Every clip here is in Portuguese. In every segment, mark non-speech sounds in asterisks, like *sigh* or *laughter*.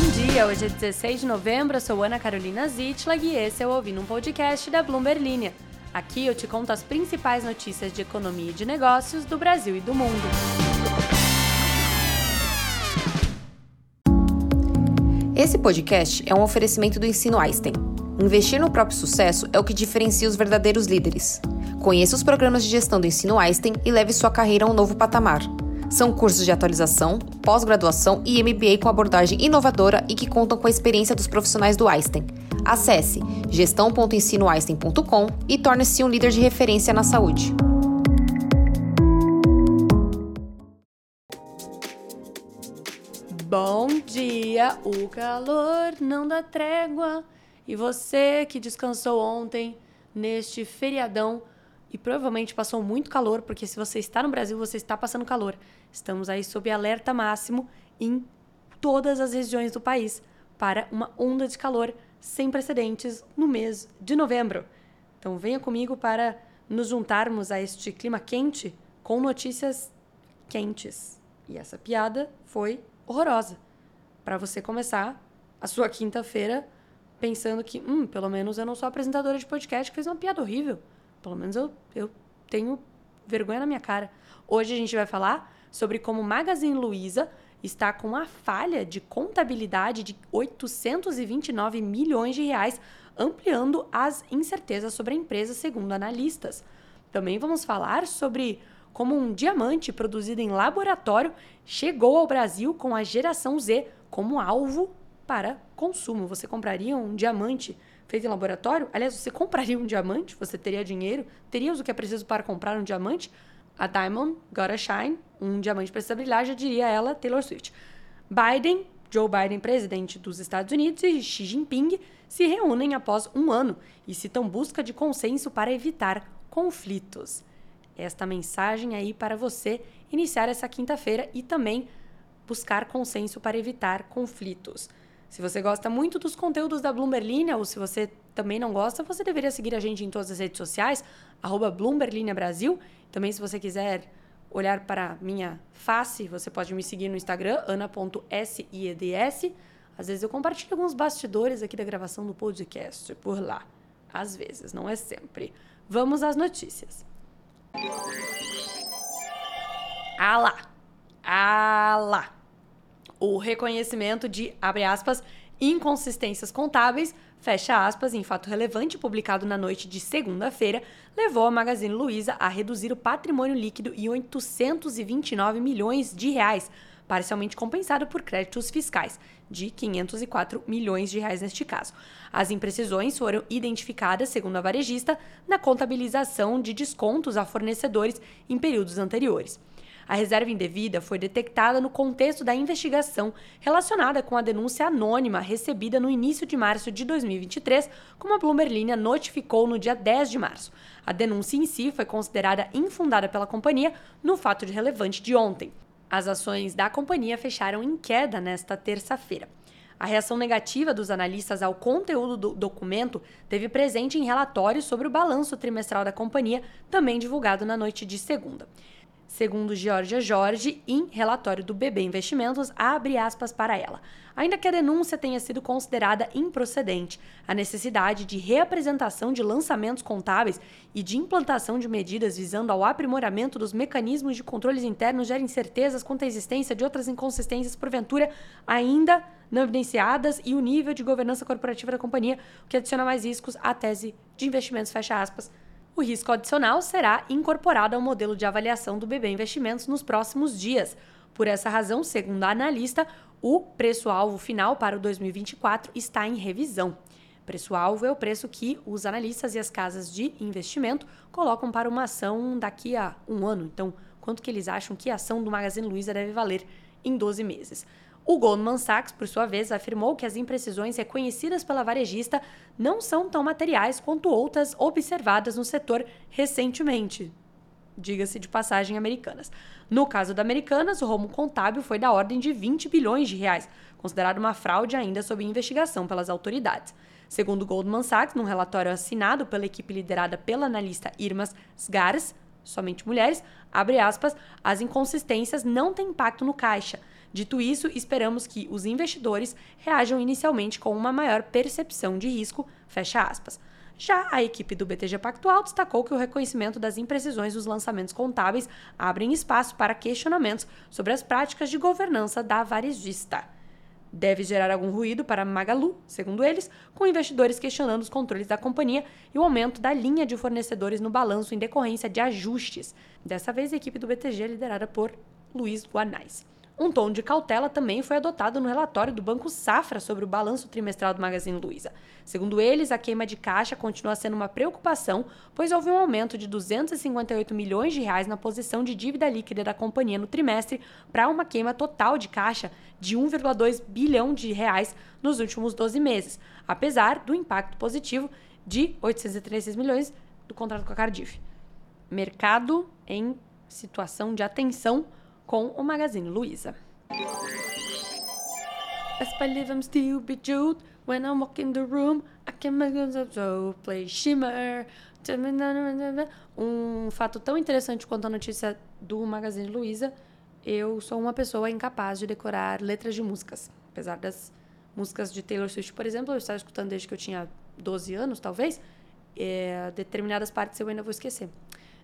Bom dia, hoje é 16 de novembro, eu sou Ana Carolina Zitlag e esse é o Ouvindo um Podcast da Bloomberg Linha. Aqui eu te conto as principais notícias de economia e de negócios do Brasil e do mundo. Esse podcast é um oferecimento do Ensino Einstein. Investir no próprio sucesso é o que diferencia os verdadeiros líderes. Conheça os programas de gestão do Ensino Einstein e leve sua carreira a um novo patamar. São cursos de atualização, pós-graduação e MBA com abordagem inovadora e que contam com a experiência dos profissionais do Einstein. Acesse gestão.ensinoeinstein.com e torne-se um líder de referência na saúde. Bom dia, o calor não dá trégua. E você que descansou ontem neste feriadão e provavelmente passou muito calor, porque se você está no Brasil, você está passando calor. Estamos aí sob alerta máximo em todas as regiões do país para uma onda de calor sem precedentes no mês de novembro. Então venha comigo para nos juntarmos a este clima quente com notícias quentes. E essa piada foi horrorosa. Para você começar a sua quinta-feira pensando que, hum, pelo menos eu não sou apresentadora de podcast que fez uma piada horrível. Pelo menos eu, eu tenho vergonha na minha cara. Hoje a gente vai falar sobre como Magazine Luiza está com uma falha de contabilidade de 829 milhões de reais, ampliando as incertezas sobre a empresa, segundo analistas. Também vamos falar sobre como um diamante produzido em laboratório chegou ao Brasil com a geração Z como alvo para consumo. Você compraria um diamante feito em laboratório? Aliás, você compraria um diamante? Você teria dinheiro? Teria o que é preciso para comprar um diamante? A Diamond Gotta Shine, um diamante precisa brilhar, já diria ela, Taylor Swift. Biden, Joe Biden, presidente dos Estados Unidos, e Xi Jinping se reúnem após um ano e citam busca de consenso para evitar conflitos. Esta mensagem aí para você iniciar essa quinta-feira e também buscar consenso para evitar conflitos. Se você gosta muito dos conteúdos da Bloomberg ou se você também não gosta, você deveria seguir a gente em todas as redes sociais, arroba Brasil. Também, se você quiser olhar para minha face, você pode me seguir no Instagram, ana.sieds. Às vezes eu compartilho alguns bastidores aqui da gravação do podcast por lá. Às vezes, não é sempre. Vamos às notícias. Ah lá! Ah lá! O reconhecimento de, abre aspas, inconsistências contábeis, fecha aspas, em fato relevante publicado na noite de segunda-feira, levou a Magazine Luiza a reduzir o patrimônio líquido em 829 milhões de reais, parcialmente compensado por créditos fiscais, de 504 milhões de reais neste caso. As imprecisões foram identificadas, segundo a varejista, na contabilização de descontos a fornecedores em períodos anteriores. A reserva indevida foi detectada no contexto da investigação relacionada com a denúncia anônima recebida no início de março de 2023, como a Bloomberg notificou no dia 10 de março. A denúncia em si foi considerada infundada pela companhia no fato de relevante de ontem. As ações da companhia fecharam em queda nesta terça-feira. A reação negativa dos analistas ao conteúdo do documento teve presente em relatórios sobre o balanço trimestral da companhia, também divulgado na noite de segunda. Segundo Georgia Jorge, em relatório do BB Investimentos, abre aspas para ela. Ainda que a denúncia tenha sido considerada improcedente, a necessidade de reapresentação de lançamentos contábeis e de implantação de medidas visando ao aprimoramento dos mecanismos de controles internos gera incertezas quanto à existência de outras inconsistências, porventura ainda não evidenciadas, e o nível de governança corporativa da companhia, o que adiciona mais riscos à tese de investimentos, fecha aspas, o risco adicional será incorporado ao modelo de avaliação do BB Investimentos nos próximos dias. Por essa razão, segundo a analista, o preço-alvo final para o 2024 está em revisão. Preço-alvo é o preço que os analistas e as casas de investimento colocam para uma ação daqui a um ano. Então, quanto que eles acham que a ação do Magazine Luiza deve valer em 12 meses? O Goldman Sachs, por sua vez, afirmou que as imprecisões reconhecidas pela varejista não são tão materiais quanto outras observadas no setor recentemente. Diga-se de passagem americanas. No caso da Americanas, o rombo contábil foi da ordem de 20 bilhões de reais, considerado uma fraude ainda sob investigação pelas autoridades. Segundo Goldman Sachs, num relatório assinado pela equipe liderada pela analista Irmas Sgars, somente mulheres, abre aspas, as inconsistências não têm impacto no caixa Dito isso, esperamos que os investidores reajam inicialmente com uma maior percepção de risco, fecha aspas. Já a equipe do BTG Pactual destacou que o reconhecimento das imprecisões dos lançamentos contábeis abrem espaço para questionamentos sobre as práticas de governança da varejista. Deve gerar algum ruído para Magalu, segundo eles, com investidores questionando os controles da companhia e o aumento da linha de fornecedores no balanço em decorrência de ajustes. Dessa vez, a equipe do BTG é liderada por Luiz Guanais. Um tom de cautela também foi adotado no relatório do Banco Safra sobre o balanço trimestral do Magazine Luiza. Segundo eles, a queima de caixa continua sendo uma preocupação, pois houve um aumento de 258 milhões de reais na posição de dívida líquida da companhia no trimestre para uma queima total de caixa de 1,2 bilhão de reais nos últimos 12 meses, apesar do impacto positivo de 836 milhões do contrato com a Cardiff. Mercado em situação de atenção com o Magazine Luiza. I'm still bejeweled when the room. I can make play shimmer. Um fato tão interessante quanto a notícia do Magazine Luiza, eu sou uma pessoa incapaz de decorar letras de músicas. Apesar das músicas de Taylor Swift, por exemplo, eu estava escutando desde que eu tinha 12 anos, talvez, é, determinadas partes eu ainda vou esquecer.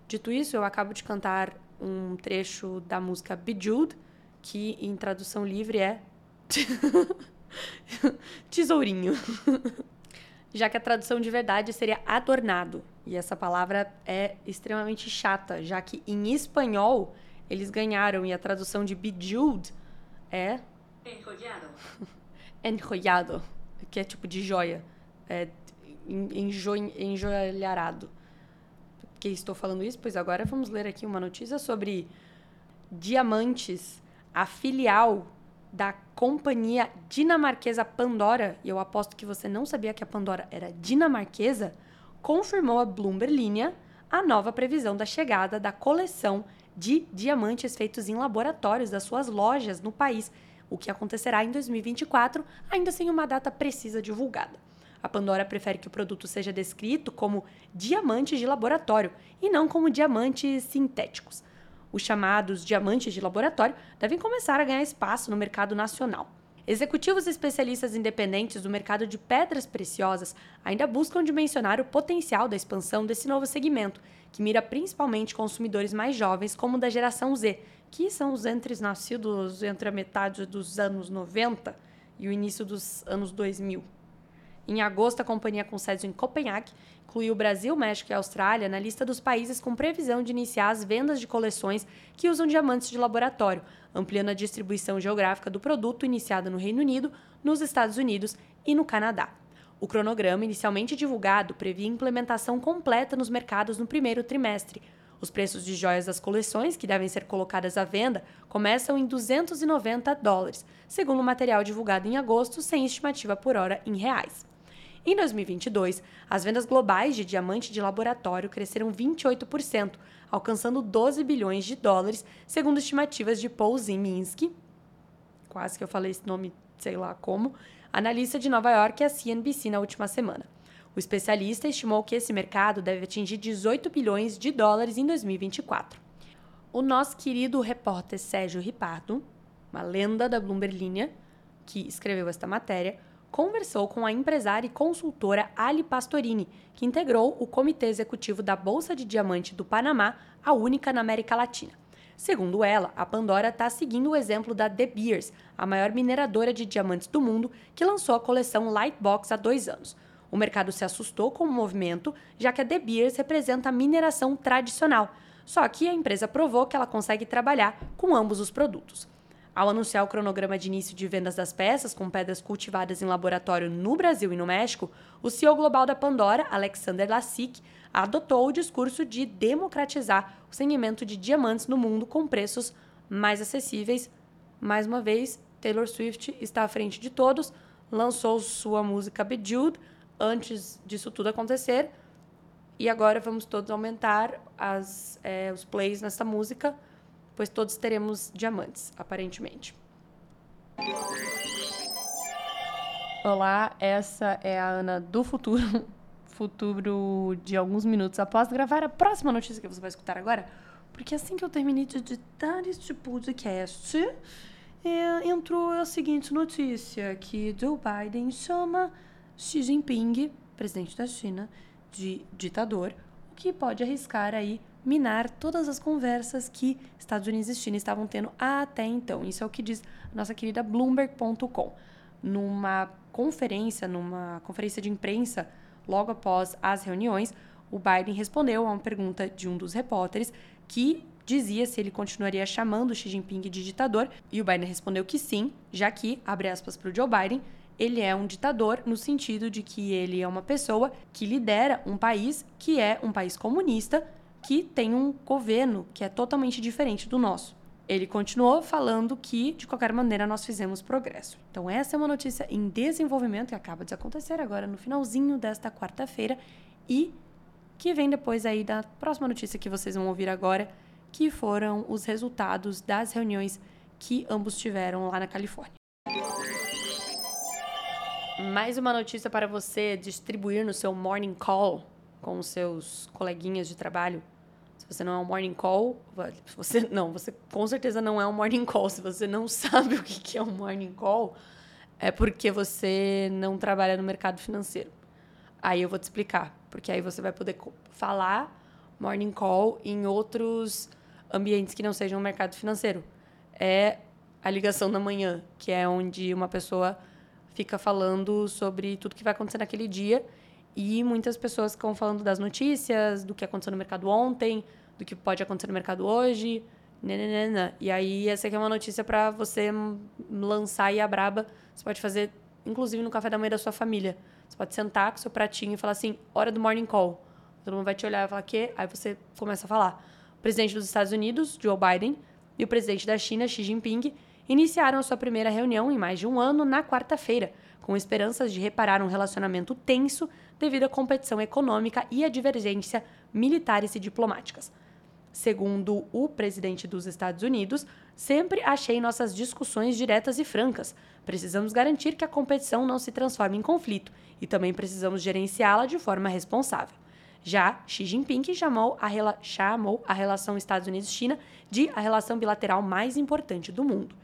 Dito isso, eu acabo de cantar um trecho da música Bejeweled, que em tradução livre é *laughs* tesourinho. Já que a tradução de verdade seria adornado. E essa palavra é extremamente chata, já que em espanhol eles ganharam e a tradução de bejeweled é enrollado. *laughs* enrollado, que é tipo de joia, é enjo enjoalharado que estou falando isso? Pois agora vamos ler aqui uma notícia sobre Diamantes, a filial da companhia dinamarquesa Pandora, e eu aposto que você não sabia que a Pandora era dinamarquesa, confirmou a Bloomberg Linha a nova previsão da chegada da coleção de diamantes feitos em laboratórios das suas lojas no país, o que acontecerá em 2024, ainda sem uma data precisa divulgada. A Pandora prefere que o produto seja descrito como diamantes de laboratório e não como diamantes sintéticos. Os chamados diamantes de laboratório devem começar a ganhar espaço no mercado nacional. Executivos especialistas independentes do mercado de pedras preciosas ainda buscam dimensionar o potencial da expansão desse novo segmento, que mira principalmente consumidores mais jovens, como da geração Z, que são os entre nascidos entre a metade dos anos 90 e o início dos anos 2000. Em agosto, a companhia com sede em Copenhague incluiu Brasil, México e Austrália na lista dos países com previsão de iniciar as vendas de coleções que usam diamantes de laboratório, ampliando a distribuição geográfica do produto iniciada no Reino Unido, nos Estados Unidos e no Canadá. O cronograma, inicialmente divulgado, previa implementação completa nos mercados no primeiro trimestre. Os preços de joias das coleções, que devem ser colocadas à venda, começam em 290 dólares, segundo o material divulgado em agosto, sem estimativa por hora em reais. Em 2022, as vendas globais de diamante de laboratório cresceram 28%, alcançando 12 bilhões de dólares, segundo estimativas de Paul Ziminski, quase que eu falei esse nome, sei lá como, analista de Nova York e a CNBC na última semana. O especialista estimou que esse mercado deve atingir 18 bilhões de dólares em 2024. O nosso querido repórter Sérgio Ripardo, uma lenda da Bloomberg Linha, que escreveu esta matéria, conversou com a empresária e consultora Ali Pastorini, que integrou o comitê executivo da Bolsa de Diamante do Panamá, a única na América Latina. Segundo ela, a Pandora está seguindo o exemplo da De Beers, a maior mineradora de diamantes do mundo, que lançou a coleção Lightbox há dois anos. O mercado se assustou com o movimento, já que a De Beers representa a mineração tradicional. Só que a empresa provou que ela consegue trabalhar com ambos os produtos. Ao anunciar o cronograma de início de vendas das peças com pedras cultivadas em laboratório no Brasil e no México, o CEO global da Pandora, Alexander Lassik, adotou o discurso de democratizar o segmento de diamantes no mundo com preços mais acessíveis. Mais uma vez, Taylor Swift está à frente de todos, lançou sua música Bejeweled antes disso tudo acontecer. E agora vamos todos aumentar as, é, os plays nessa música pois todos teremos diamantes, aparentemente. Olá, essa é a Ana do futuro. *laughs* Futuro de alguns minutos após gravar a próxima notícia que você vai escutar agora. Porque assim que eu terminei de editar este podcast, é, entrou a seguinte notícia: que Joe Biden chama Xi Jinping, presidente da China, de ditador, o que pode arriscar aí minar todas as conversas que Estados Unidos e China estavam tendo até então. Isso é o que diz nossa querida Bloomberg.com. Numa conferência, numa conferência de imprensa, logo após as reuniões, o Biden respondeu a uma pergunta de um dos repórteres que dizia se ele continuaria chamando Xi Jinping de ditador, e o Biden respondeu que sim, já que, abre aspas para o Joe Biden, ele é um ditador no sentido de que ele é uma pessoa que lidera um país que é um país comunista, que tem um governo que é totalmente diferente do nosso. Ele continuou falando que, de qualquer maneira, nós fizemos progresso. Então, essa é uma notícia em desenvolvimento que acaba de acontecer agora no finalzinho desta quarta-feira e que vem depois aí da próxima notícia que vocês vão ouvir agora, que foram os resultados das reuniões que ambos tiveram lá na Califórnia. Mais uma notícia para você distribuir no seu morning call com os seus coleguinhas de trabalho. Se você não é um morning call, você *laughs* não, você com certeza não é um morning call. Se você não *laughs* sabe o que é um morning call, é porque você não trabalha no mercado financeiro. Aí eu vou te explicar, porque aí você vai poder falar morning call em outros ambientes que não sejam o mercado financeiro. É a ligação da manhã, que é onde uma pessoa fica falando sobre tudo que vai acontecer naquele dia e muitas pessoas ficam falando das notícias, do que aconteceu no mercado ontem, do que pode acontecer no mercado hoje, nananana. E aí essa aqui é uma notícia para você lançar aí a braba. Você pode fazer inclusive no café da manhã da sua família. Você pode sentar com seu pratinho e falar assim: "Hora do morning call". Todo mundo vai te olhar e falar: "Quê?" Aí você começa a falar presidente dos Estados Unidos, Joe Biden, e o presidente da China, Xi Jinping, iniciaram sua primeira reunião em mais de um ano na quarta-feira, com esperanças de reparar um relacionamento tenso devido à competição econômica e à divergência militares e diplomáticas. Segundo o presidente dos Estados Unidos, sempre achei nossas discussões diretas e francas. Precisamos garantir que a competição não se transforme em conflito e também precisamos gerenciá-la de forma responsável. Já Xi Jinping chamou a, chamou a relação Estados Unidos-China de a relação bilateral mais importante do mundo.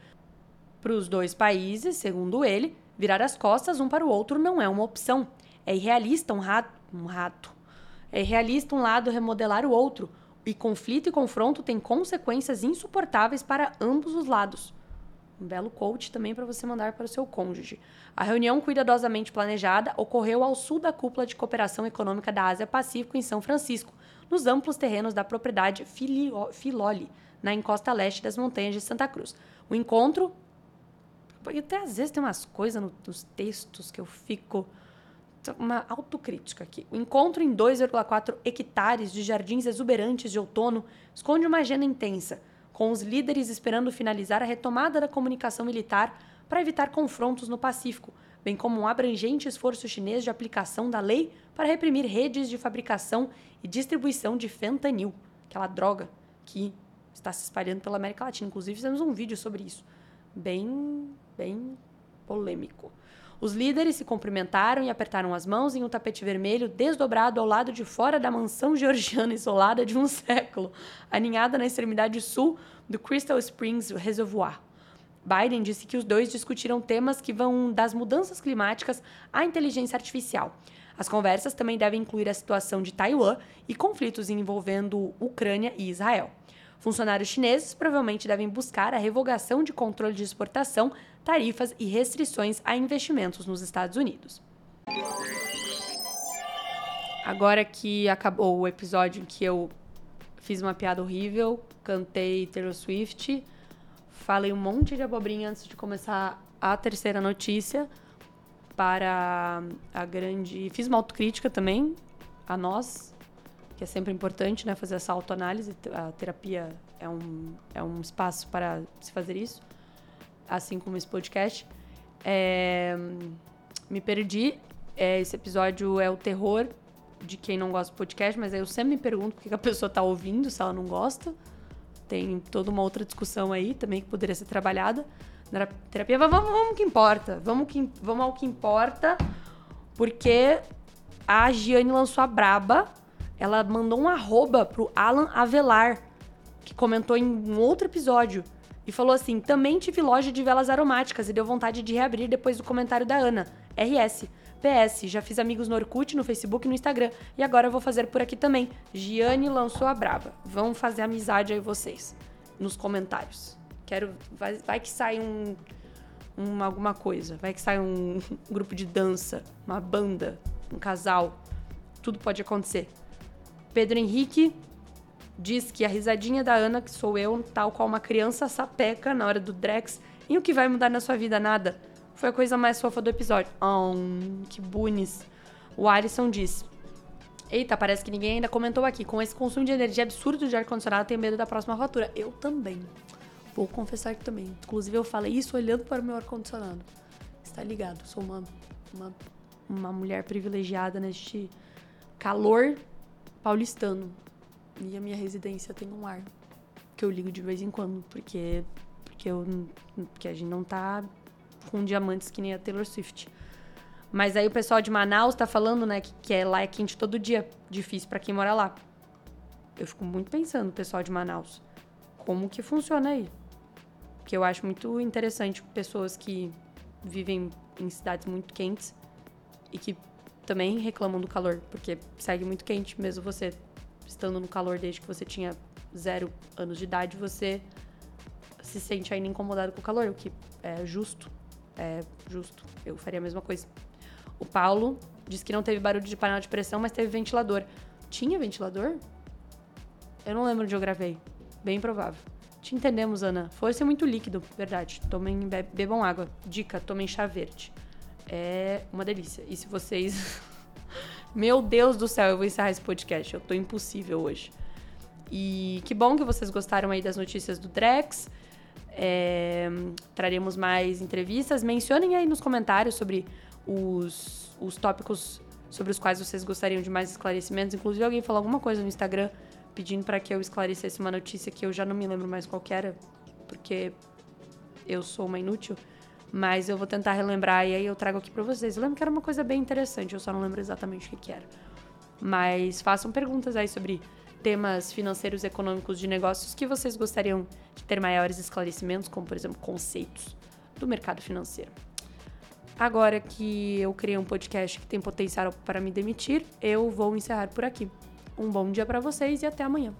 Para os dois países, segundo ele, virar as costas um para o outro não é uma opção. É irrealista um rato, um rato. É irrealista um lado remodelar o outro. E conflito e confronto têm consequências insuportáveis para ambos os lados. Um belo coach também para você mandar para o seu cônjuge. A reunião cuidadosamente planejada ocorreu ao sul da cúpula de cooperação econômica da Ásia-Pacífico em São Francisco, nos amplos terrenos da propriedade Filoli, na encosta leste das montanhas de Santa Cruz. O encontro. Até às vezes tem umas coisas nos textos que eu fico. Uma autocrítica aqui. O encontro em 2,4 hectares de jardins exuberantes de outono esconde uma agenda intensa com os líderes esperando finalizar a retomada da comunicação militar para evitar confrontos no Pacífico, bem como um abrangente esforço chinês de aplicação da lei para reprimir redes de fabricação e distribuição de fentanil, aquela droga que está se espalhando pela América Latina. Inclusive, fizemos um vídeo sobre isso, bem, bem polêmico. Os líderes se cumprimentaram e apertaram as mãos em um tapete vermelho desdobrado ao lado de fora da mansão georgiana isolada de um *laughs* século, aninhada na extremidade sul do Crystal Springs Reservoir. Biden disse que os dois discutiram temas que vão das mudanças climáticas à inteligência artificial. As conversas também devem incluir a situação de Taiwan e conflitos envolvendo Ucrânia e Israel. Funcionários chineses provavelmente devem buscar a revogação de controle de exportação, tarifas e restrições a investimentos nos Estados Unidos. Agora que acabou o episódio em que eu fiz uma piada horrível, cantei Taylor Swift, falei um monte de abobrinha antes de começar a terceira notícia para a grande. Fiz uma autocrítica também a nós, que é sempre importante, né? Fazer essa autoanálise. A terapia é um, é um espaço para se fazer isso, assim como esse podcast. É, me perdi. É, esse episódio é o terror de quem não gosta do podcast, mas aí eu sempre me pergunto por que a pessoa está ouvindo se ela não gosta. Tem toda uma outra discussão aí também que poderia ser trabalhada. Na terapia, vamos, vamos, vamos que importa. Vamos, que, vamos ao que importa, porque a Giane lançou a braba ela mandou um arroba pro Alan Avelar, que comentou em um outro episódio, e falou assim: também tive loja de velas aromáticas e deu vontade de reabrir depois do comentário da Ana. RS. PS, já fiz amigos no Orkut, no Facebook e no Instagram. E agora vou fazer por aqui também. Giane lançou a braba. Vão fazer amizade aí vocês. Nos comentários. Quero. Vai, vai que sai um, um. alguma coisa. Vai que sai um *laughs* grupo de dança, uma banda, um casal. Tudo pode acontecer. Pedro Henrique diz que a risadinha da Ana, que sou eu, tal qual uma criança sapeca na hora do Drex, e o que vai mudar na sua vida? Nada. Foi a coisa mais fofa do episódio. Oh, que bunis. O Alisson diz: Eita, parece que ninguém ainda comentou aqui. Com esse consumo de energia absurdo de ar-condicionado, tenho medo da próxima fatura. Eu também. Vou confessar que também. Inclusive, eu falei isso olhando para o meu ar-condicionado. Está ligado? Sou uma, uma, uma mulher privilegiada neste calor paulistano. E a minha residência tem um ar que eu ligo de vez em quando, porque porque eu porque a gente não tá com diamantes que nem a Taylor Swift. Mas aí o pessoal de Manaus tá falando, né, que, que é, lá é quente todo dia, difícil para quem mora lá. Eu fico muito pensando, o pessoal de Manaus, como que funciona aí? Porque eu acho muito interessante pessoas que vivem em cidades muito quentes e que também reclamam do calor, porque segue muito quente, mesmo você estando no calor desde que você tinha zero anos de idade, você se sente ainda incomodado com o calor, o que é justo é justo. Eu faria a mesma coisa. O Paulo disse que não teve barulho de panela de pressão, mas teve ventilador. Tinha ventilador? Eu não lembro onde eu gravei. Bem provável. Te entendemos, Ana. Força é muito líquido, verdade. Tomem, be bebam água. Dica, tomem chá verde. É uma delícia. E se vocês. *laughs* Meu Deus do céu, eu vou encerrar esse podcast. Eu tô impossível hoje. E que bom que vocês gostaram aí das notícias do Drex. É, traremos mais entrevistas. Mencionem aí nos comentários sobre os, os tópicos sobre os quais vocês gostariam de mais esclarecimentos. Inclusive, alguém falou alguma coisa no Instagram pedindo para que eu esclarecesse uma notícia que eu já não me lembro mais qual era, porque eu sou uma inútil. Mas eu vou tentar relembrar e aí eu trago aqui para vocês. Eu lembro que era uma coisa bem interessante, eu só não lembro exatamente o que, que era. Mas façam perguntas aí sobre temas financeiros, econômicos de negócios que vocês gostariam de ter maiores esclarecimentos, como por exemplo conceitos do mercado financeiro. Agora que eu criei um podcast que tem potencial para me demitir, eu vou encerrar por aqui. Um bom dia para vocês e até amanhã.